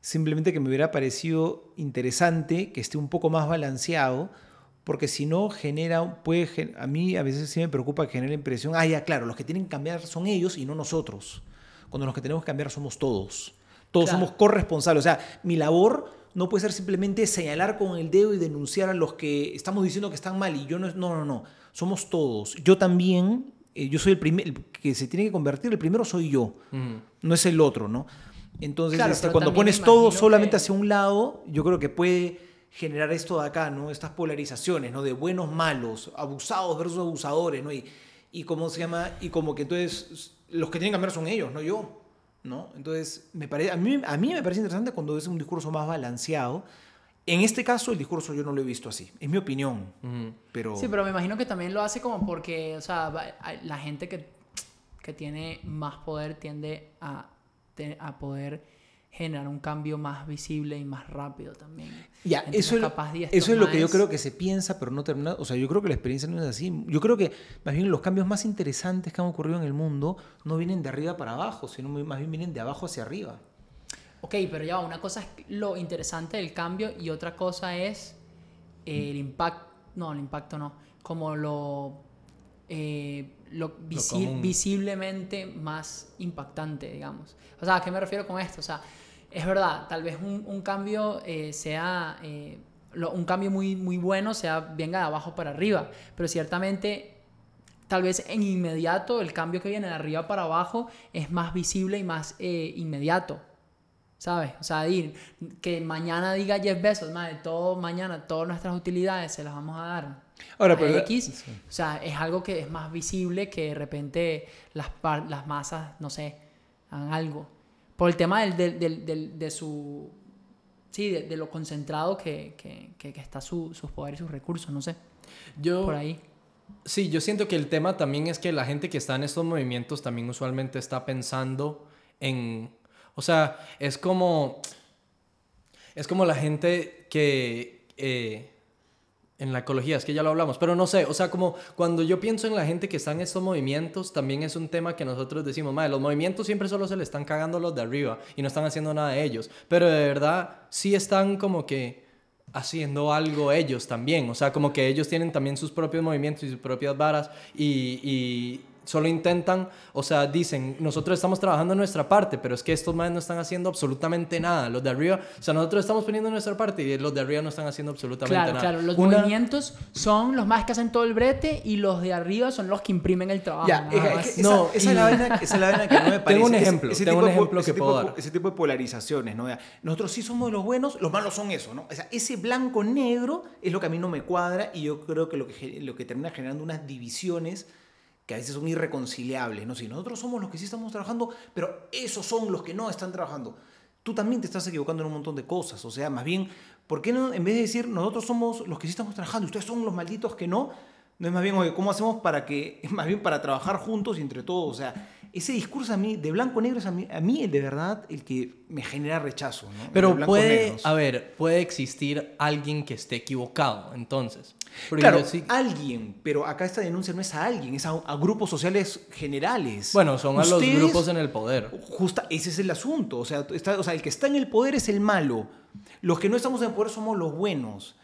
simplemente que me hubiera parecido interesante que esté un poco más balanceado, porque si no genera, puede, a mí a veces sí me preocupa que genere la impresión, ah, ya, claro, los que tienen que cambiar son ellos y no nosotros, cuando los que tenemos que cambiar somos todos, todos claro. somos corresponsables, o sea, mi labor no puede ser simplemente señalar con el dedo y denunciar a los que estamos diciendo que están mal y yo no, no, no, no, somos todos, yo también, eh, yo soy el primer, el que se tiene que convertir, el primero soy yo, uh -huh. no es el otro, ¿no? Entonces, claro, este, cuando pones todo solamente que... hacia un lado, yo creo que puede generar esto de acá, ¿no? Estas polarizaciones, ¿no? De buenos, malos, abusados versus abusadores, ¿no? Y, y cómo se llama, y como que entonces los que tienen que cambiar son ellos, no yo, ¿no? Entonces, me parece, a, mí, a mí me parece interesante cuando es un discurso más balanceado. En este caso, el discurso yo no lo he visto así, es mi opinión, pero... Sí, pero me imagino que también lo hace como porque, o sea, la gente que, que tiene más poder tiende a a poder generar un cambio más visible y más rápido también. Ya, Entonces, eso, es, capaz de eso es lo que yo creo que se piensa, pero no termina. O sea, yo creo que la experiencia no es así. Yo creo que más bien los cambios más interesantes que han ocurrido en el mundo no vienen de arriba para abajo, sino más bien vienen de abajo hacia arriba. Ok, pero ya, una cosa es lo interesante del cambio y otra cosa es el impacto. No, el impacto no. Como lo. Eh, lo, visi lo visiblemente más impactante, digamos. O sea, ¿a qué me refiero con esto? O sea, es verdad, tal vez un, un cambio eh, sea, eh, lo, un cambio muy, muy bueno sea, venga de abajo para arriba, pero ciertamente tal vez en inmediato el cambio que viene de arriba para abajo es más visible y más eh, inmediato. ¿Sabes? O sea, ir, que mañana diga Jeff Bezos, madre, todo mañana, todas nuestras utilidades se las vamos a dar Ahora, pero X, o sea, es algo que es más visible que de repente las, las masas, no sé, hagan algo. Por el tema del, del, del, del de su... Sí, de, de lo concentrado que, que, que, que está su, sus poderes y sus recursos, no sé. Yo, por ahí. Sí, yo siento que el tema también es que la gente que está en estos movimientos también usualmente está pensando en... O sea, es como... Es como la gente que... Eh, en la ecología, es que ya lo hablamos, pero no sé, o sea, como cuando yo pienso en la gente que está en estos movimientos, también es un tema que nosotros decimos, madre, los movimientos siempre solo se le están cagando los de arriba y no están haciendo nada de ellos, pero de verdad sí están como que haciendo algo ellos también, o sea, como que ellos tienen también sus propios movimientos y sus propias varas y, y solo intentan, o sea, dicen, nosotros estamos trabajando en nuestra parte, pero es que estos más no están haciendo absolutamente nada. Los de arriba, o sea, nosotros estamos poniendo nuestra parte y los de arriba no están haciendo absolutamente claro, nada. Claro, los Una... movimientos son los más que hacen todo el brete y los de arriba son los que imprimen el trabajo. Ya, es, es que no, esa, y... es la vaina, esa, es la vaina, que no me parece. Tengo un ejemplo, ese, ese tengo un ejemplo que puedo de, dar. Ese tipo de polarizaciones, ¿no? Nosotros sí somos los buenos, los malos son eso, ¿no? O sea, ese blanco-negro es lo que a mí no me cuadra y yo creo que lo que, lo que termina generando unas divisiones que a veces son irreconciliables, ¿no? Si nosotros somos los que sí estamos trabajando, pero esos son los que no están trabajando. Tú también te estás equivocando en un montón de cosas, o sea, más bien, ¿por qué no, en vez de decir nosotros somos los que sí estamos trabajando y ustedes son los malditos que no? No es más bien, oye, ¿cómo hacemos para que, más bien para trabajar juntos y entre todos? O sea, ese discurso a mí, de blanco-negro, es a mí, a mí de verdad el que me genera rechazo. ¿no? Pero puede, negros. a ver, puede existir alguien que esté equivocado, entonces. Porque Claro, sí- alguien, pero acá esta denuncia no es a alguien, es a, a grupos sociales generales. bueno, son a los grupos en el poder. Justa, ese es el asunto. O sea, está- o sea, el que está en el poder es el malo. Los que no estamos en el poder somos los buenos.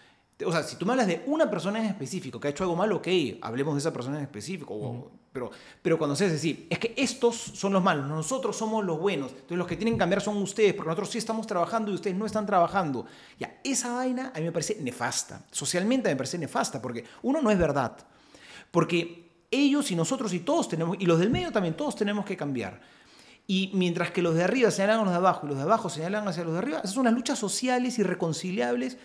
O sea, si tú me hablas de una persona en específico que ha hecho algo malo, ok, hablemos de esa persona en específico. o- pero, pero cuando se decir, es que estos son los malos, nosotros somos los buenos. Entonces los que tienen que cambiar son ustedes, porque nosotros sí estamos trabajando y ustedes no están trabajando. Ya, esa vaina a mí me parece nefasta. Socialmente me parece nefasta, porque uno no es verdad. Porque ellos y nosotros y todos tenemos, y los del medio también, todos tenemos que cambiar. Y mientras que los de arriba señalan a los de abajo y los de abajo señalan hacia los de arriba, esas son las luchas sociales irreconciliables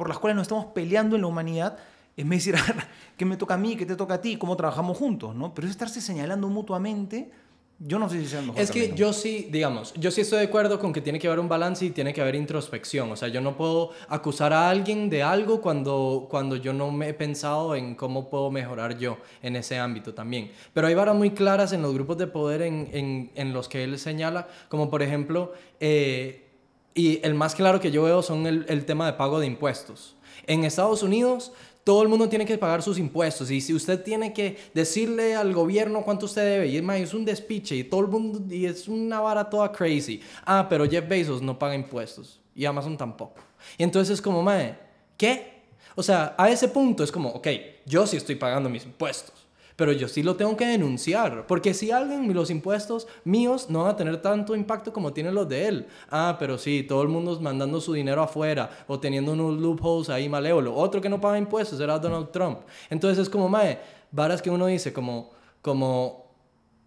por las cuales nos estamos peleando en la humanidad. En vez de decir, ¿qué me toca a mí? ¿Qué te toca a ti? ¿Cómo trabajamos juntos? ¿no? Pero es estarse señalando mutuamente. Yo no sé si sea el mejor Es que camino. yo sí, digamos, yo sí estoy de acuerdo con que tiene que haber un balance y tiene que haber introspección. O sea, yo no puedo acusar a alguien de algo cuando, cuando yo no me he pensado en cómo puedo mejorar yo en ese ámbito también. Pero hay varas muy claras en los grupos de poder en, en, en los que él señala, como por ejemplo, eh, y el más claro que yo veo son el, el tema de pago de impuestos. En Estados Unidos todo el mundo tiene que pagar sus impuestos y si usted tiene que decirle al gobierno cuánto usted debe y es más, es un despiche y todo el mundo y es una vara toda crazy. Ah, pero Jeff Bezos no paga impuestos y Amazon tampoco. Y entonces es como, mae, ¿qué? O sea, a ese punto es como, ok, yo sí estoy pagando mis impuestos. Pero yo sí lo tengo que denunciar, porque si alguien, los impuestos míos no van a tener tanto impacto como tienen los de él. Ah, pero sí, todo el mundo mandando su dinero afuera o teniendo unos loopholes ahí malévolos. Otro que no paga impuestos era Donald Trump. Entonces es como, mae, varas que uno dice como, como,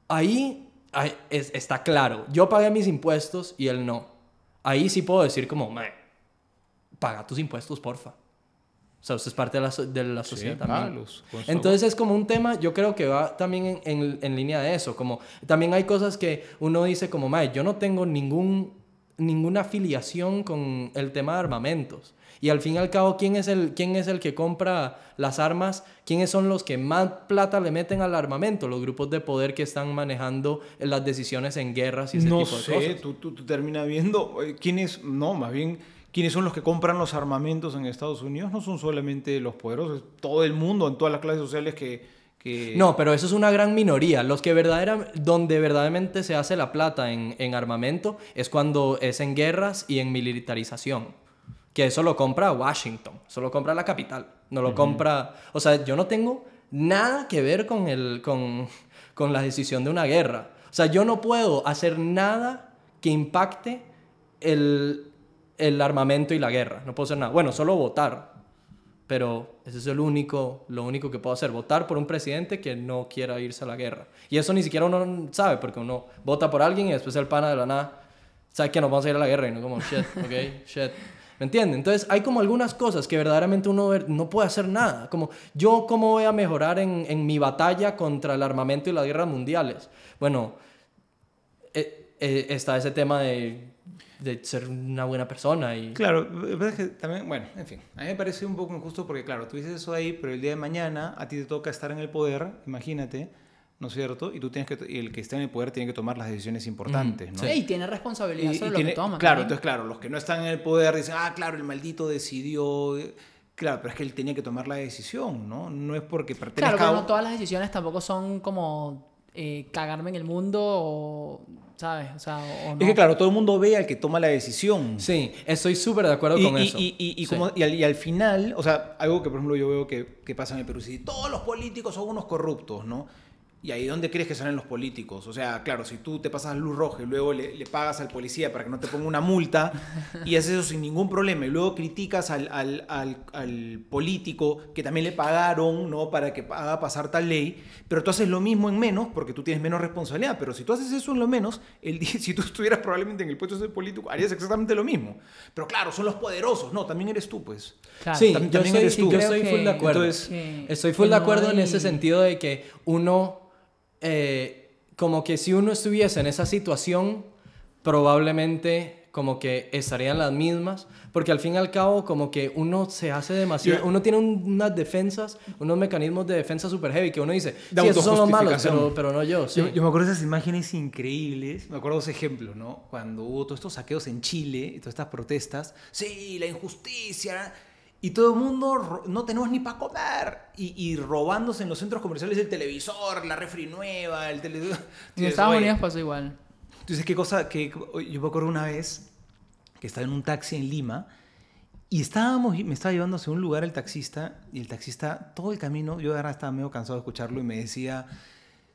ahí, ahí es- está claro, yo pagué mis impuestos y él no. Ahí sí puedo decir como, paga tus impuestos, porfa. O sea, usted es parte de la, de la sociedad también. págalos, con eso- Entonces es como un tema, yo creo que va también en, en- en línea de eso. Como, también hay cosas que uno dice como, mae, yo no tengo ningún, ninguna afiliación con el tema de armamentos. Y al fin y al cabo, ¿quién es, el, ¿quién es el que compra las armas? ¿Quiénes son los que más plata le meten al armamento? Los grupos de poder que están manejando las decisiones en guerras y ese no tipo de sé, cosas. tú, tú, tú terminas viendo eh, quiénes, no, más bien, quiénes son los que compran los armamentos en Estados Unidos. No son solamente los poderosos, es todo el mundo, en todas las clases sociales que... que No, pero eso es una gran minoría. Los que verdaderamente, donde verdaderamente se hace la plata en, en armamento es cuando es en guerras y en militarización. Que eso lo compra Washington, eso lo compra la capital, no lo compra... O sea, yo no tengo nada que ver con, el, con, con la decisión de una guerra. O sea, yo no puedo hacer nada que impacte el, el armamento y la guerra. No puedo hacer nada. Bueno, solo votar. Pero ese es el único, lo único que puedo hacer, votar por un presidente que no quiera irse a la guerra. Y eso ni siquiera uno sabe, porque uno vota por alguien y después el pana de la nada sabe que nos vamos a ir a la guerra y no como, shit, ok, shit. ¿Me entienden? Entonces hay como algunas cosas que verdaderamente uno no puede hacer nada. Como yo, ¿cómo voy a mejorar en, en mi batalla contra el armamento y las guerras mundiales? Bueno, eh, eh, está ese tema de, de ser una buena persona y... Claro, pero es que también, bueno, en fin, a mí me parece un poco injusto porque, claro, tú dices eso ahí, pero el día de mañana a ti te toca estar en el poder, imagínate, ¿no es cierto? Y tú tienes que, y el que está en el poder tiene que tomar las decisiones importantes, ¿no? sí. Y tiene responsabilidad Y- sobre y lo tiene- que toma. Claro, también. entonces, claro, los que no están en el poder dicen, ah, claro, el maldito decidió. Claro, pero es que él tenía que tomar la decisión, ¿no? No es porque pertenezca Claro, pero a no todas las decisiones tampoco son como eh, cagarme en el mundo o, ¿sabes? O sea, o, o no. Es que, claro, todo el mundo ve al que toma la decisión. Sí, estoy súper de acuerdo Y, con y- eso. y- y- y Sí. como- y al, y al final, o sea, algo que por ejemplo yo veo que, que pasa en el Perú, si todos los políticos son unos corruptos, ¿no? Y ahí dónde crees que salen los políticos. O sea, claro, si tú te pasas luz roja y luego le, le pagas al policía para que no te ponga una multa y haces eso sin ningún problema y luego criticas al, al- al- al político que también le pagaron, ¿no? Para que haga pasar tal ley, pero tú haces lo mismo en menos porque tú tienes menos responsabilidad. Pero si tú haces eso en lo menos, el día, si tú estuvieras probablemente en el puesto de ser político, harías exactamente lo mismo. Pero claro, son los poderosos. No, también eres tú, pues. Claro. Sí, También- yo también estoy, eres tú. yo Creo estoy full de acuerdo. Entonces, estoy full de no acuerdo en ese sentido de que uno, eh, como que si uno estuviese en esa situación, probablemente como que estarían las mismas, porque al fin y al cabo como que uno se hace demasiado, Yo- uno tiene un- unas defensas, unos mecanismos de defensa super heavy que uno dice, De sí, esos son los malos, pero, pero no yo, sí. Yo, yo me acuerdo de esas imágenes increíbles. Me acuerdo de ese ejemplo, ¿no? Cuando hubo todos estos saqueos en Chile y todas estas protestas. Sí, la injusticia. Y todo el mundo, no tenemos ni para comer. Y, y robándose en los centros comerciales el televisor, la refri nueva, el televisor. En Estados Unidos pasó igual. Entonces, qué cosa que yo me acuerdo una vez que estaba en un taxi en Lima y estábamos, me estaba llevando hacia un lugar el taxista y el taxista todo el camino, yo ahora estaba medio cansado de escucharlo y me decía,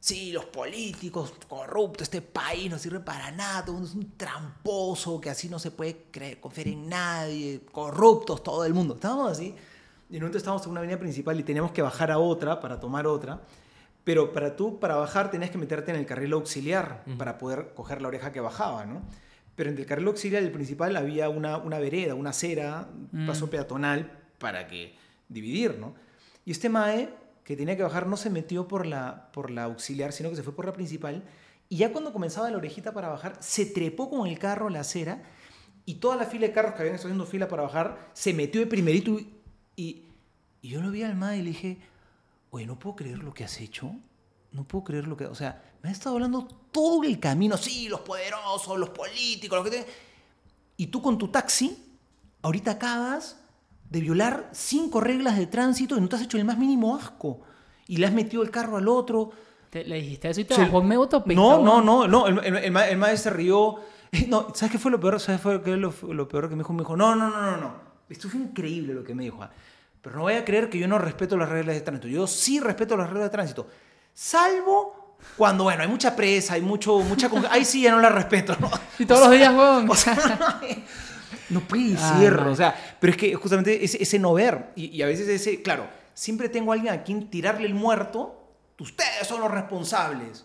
sí, los políticos corruptos, este país no sirve para nada, todo el mundo es un tramposo, que así no se puede creer, confiar en nadie, corruptos todo el mundo. Estábamos así y en un momento estábamos en una avenida principal y teníamos que bajar a otra para tomar otra. Pero para tú, para bajar, tenías que meterte en el carril auxiliar para poder coger la oreja que bajaba, ¿no? Pero entre el carril auxiliar y el principal había una, una vereda, una acera, un paso peatonal para que dividir, ¿no? Y este mae que tenía que bajar no se metió por la, por la auxiliar, sino que se fue por la principal. Y ya cuando comenzaba la orejita para bajar, se trepó con el carro a la acera y toda la fila de carros que habían estado haciendo fila para bajar se metió de primerito y, y, yo lo vi al mae y le dije, oye, no puedo creer lo que has hecho. No puedo creer lo que... O sea, me has estado hablando todo el camino. Sí, los poderosos, los políticos, lo que te... Y tú con tu taxi, ahorita acabas de violar cinco reglas de tránsito y no te has hecho el más mínimo asco. Y le has metido el carro al otro. Te- le dijiste eso y te Se- bajó medio autopista. No, no, no, no. El, el, el el maestro se rió. No, ¿sabes qué fue lo peor? ¿Sabes fue qué lo, lo peor que me dijo? Me dijo, no, no, no, no, no. Esto fue increíble lo que me dijo. ah. Pero no voy a creer que yo no respeto las reglas de tránsito. Yo sí respeto las reglas de tránsito. Salvo cuando, bueno, hay mucha presa, hay mucho, mucha... Ahí sí ya no la respeto, ¿no? Y todos los días, weón. O sea, no puede Ah, ser. man. o sea, pero es que justamente ese, ese no ver. Y, y a veces ese, claro, siempre tengo a alguien a quien tirarle el muerto. Ustedes son los responsables.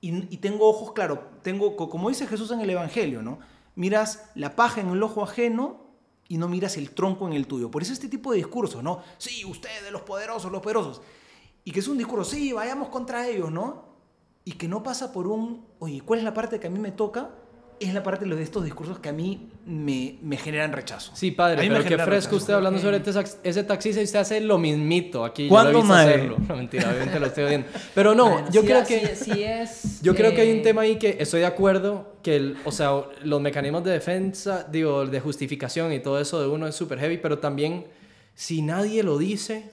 Y, y tengo ojos, claro, tengo, co- como dice Jesús en el Evangelio, ¿no? Miras la paja en el ojo ajeno y no miras el tronco en el tuyo. Por eso este tipo de discursos, ¿no? Sí, ustedes, los poderosos, los poderosos. Y que es un discurso, sí, vayamos contra ellos, ¿no? Y que no pasa por un, oye, ¿cuál es la parte que a mí me toca? Es la parte de estos discursos que a mí me, me generan rechazo. Sí, A padre, pero qué fresco rechazo. usted hablando sobre ese, tax- ese taxista y usted hace lo mismito aquí. ¿Cuándo, hacerlo. No, mentira, obviamente lo estoy odiando. Pero no, Bueno, yo sí, creo sí- que... sí es, Yo creo que hay un eh, tema ahí que estoy de acuerdo, que el, o sea, los mecanismos de defensa, digo, de justificación y todo eso de uno es súper heavy, pero también si nadie lo dice,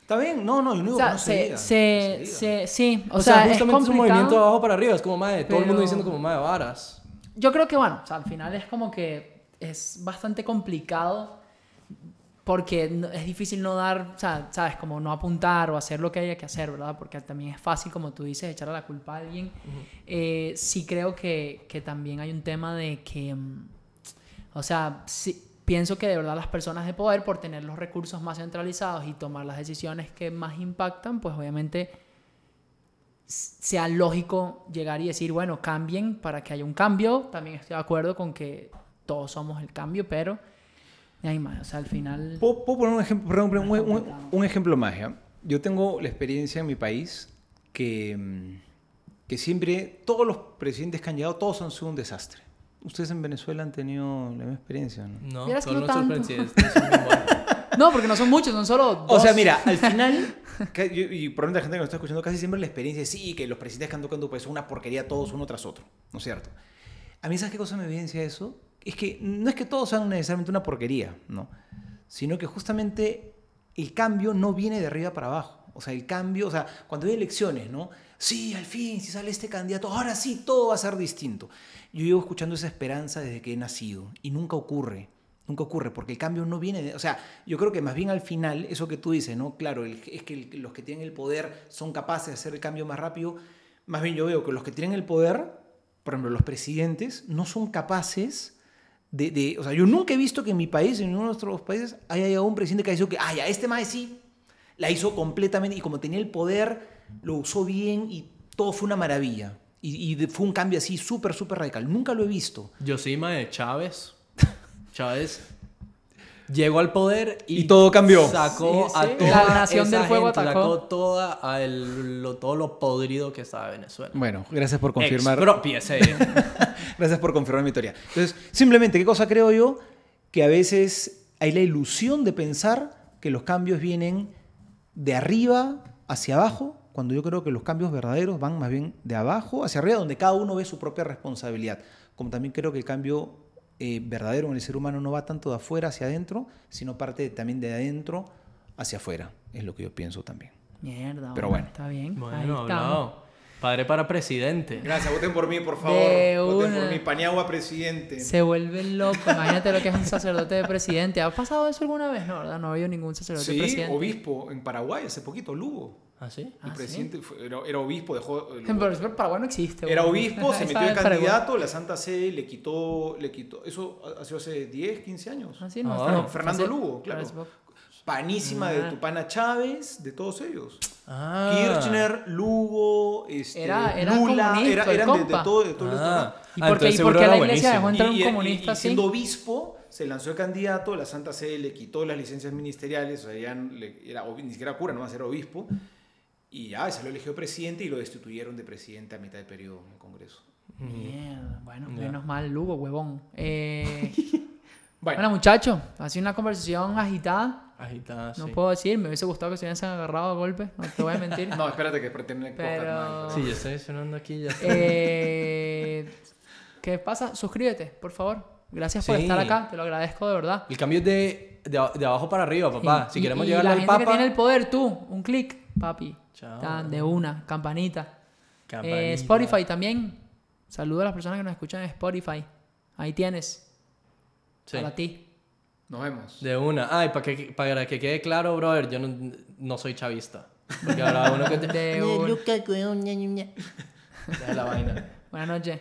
¿Está bien? No, no, yo no digo O sea, que no se, se, diga, se, que se diga. se- sí, o, o, sea, sea, es justamente es, un movimiento de abajo para arriba, es como, madre, todo el mundo diciendo como, madre, varas. Yo creo que, bueno, o sea, al final es como que es bastante complicado porque es difícil no dar, o sea, sabes, como no apuntar o hacer lo que haya que hacer, ¿verdad? Porque también es fácil, como tú dices, echarle la culpa a alguien. Eh, sí creo que, que también hay un tema de que, mm, o sea, sí, pienso que de verdad las personas de poder, por tener los recursos más centralizados y tomar las decisiones que más impactan, pues obviamente sea lógico llegar y decir, bueno, cambien para que haya un cambio. También estoy de acuerdo con que todos somos el cambio, pero hay más. O sea, al final... ¿Puedo, puedo poner un ejemplo, perdón, perdón, un, un- un ejemplo más? ¿ya? Yo tengo la experiencia en mi país que, que siempre, todos los presidentes que han llegado, todos han sido un desastre. Ustedes en Venezuela han tenido la misma experiencia, ¿no? No, todos no nuestros presidentes. No, porque no son muchos, son solo dos. O sea, mira, al final, y probablemente la gente que nos está escuchando casi siempre la experiencia es sí, que los presidentes que han país son una porquería todos uno tras otro, ¿no es cierto? A mí, ¿sabes qué cosa me evidencia eso? Es que no es que todos sean necesariamente una porquería, ¿no? Sino que justamente el cambio no viene de arriba para abajo. O sea, el cambio, o sea, cuando hay elecciones, ¿no? Sí, al fin, si sale este candidato, ahora sí, todo va a ser distinto. Yo llevo escuchando esa esperanza desde que he nacido y nunca ocurre. Nunca ocurre, porque el cambio no viene de... O sea, yo creo que más bien al final, eso que tú dices, ¿no? Claro, es que los que tienen el poder son capaces de hacer el cambio más rápido. Más bien yo veo que los que tienen el poder, por ejemplo, los presidentes, no son capaces de... de- o sea, yo nunca he visto que en mi país, en ninguno de nuestros países, haya un presidente que haya dicho que, ah, ya, este mae sí, la hizo completamente y como tenía el poder, lo usó bien y todo fue una maravilla. Y, de- fue un cambio así súper, súper radical. Nunca lo he visto. Yo sí, mae, Chávez. Chávez. llegó al poder y, Y todo cambió. Sacó Sí, a sí. toda La nación esa del fuego gente, atacó. Sacó toda a el- lo, todo lo podrido que estaba Venezuela. Bueno, gracias por confirmar. Expropiese. Gracias por confirmar mi teoría. Entonces, simplemente, ¿qué cosa creo yo? Que a veces hay la ilusión de pensar que los cambios vienen de arriba hacia abajo, cuando yo creo que los cambios verdaderos van más bien de abajo hacia arriba, donde cada uno ve su propia responsabilidad. Como también creo que el cambio eh, verdadero en el ser humano no va tanto de afuera hacia adentro, sino parte también de adentro hacia afuera. Es lo que yo pienso también. Mierda. Pero hombre, bueno. Está bien. bueno, hablado. Padre para presidente. Gracias, voten por mí, por favor. De Voten por mí, Paniagua presidente. Se vuelve loco. Imagínate lo que es un sacerdote de presidente. ¿Ha pasado eso alguna vez? No, ¿verdad? No ha habido ningún sacerdote de Sí, presidente. obispo en Paraguay hace poquito, Lugo. ¿Ah, sí? El ¿Ah, sí? presidente fue- era, era obispo, dejó. Pero pero Paraguay no existe. Era obispo, se metió de Paraguay. candidato, la Santa Sede le quitó, le quitó. Eso ha sido hace 10, 15 años. Ah, sí, Ah, no, bueno, está- Fernando hace- Lugo, claro. Panísima Ah. de Tupana Chávez, de todos ellos. Ah. Kirchner, Lugo, este, Era- era Lula, comunista, era- el eran de, de todo, de todo el Ah. ¿Y Ah, por qué, entonces y seguro por qué era la iglesia dejó entrar un y, y- comunista y así? siendo obispo, se lanzó de candidato, la Santa Sede le quitó las licencias ministeriales, o sea, ya le- era, ni siquiera cura, no va a ser obispo, y ya se lo eligió presidente y lo destituyeron de presidente a mitad de periodo en el Congreso. Mierda, bueno, Ya. menos mal, Lugo, huevón. Eh, Bueno, bueno, muchachos, ha sido una conversación agitada. Agita, No sí. puedo decir, me hubiese gustado que se hubiesen agarrado a golpes, no te voy a mentir. no, espérate que pretenden Pero- Sí, yo estoy sonando aquí ya. Eh, ¿Qué pasa? Suscríbete, por favor. Gracias por Sí. estar acá, te lo agradezco de verdad. El cambio es de, de, de abajo para arriba, papá. Sí. Si Y- queremos y llegar la al gente que papa. tiene el poder, tú, un clic, papi. Chao. Tan, de una, campanita. Eh, Campanita. Spotify también. Saludo a las personas que nos escuchan en Spotify. Ahí tienes. Sí. Para ti. Nos vemos. De una. Ay, para que, para que quede claro, brother, yo no, no soy chavista. Porque habrá uno que te... De un- la vaina. Buenas noches.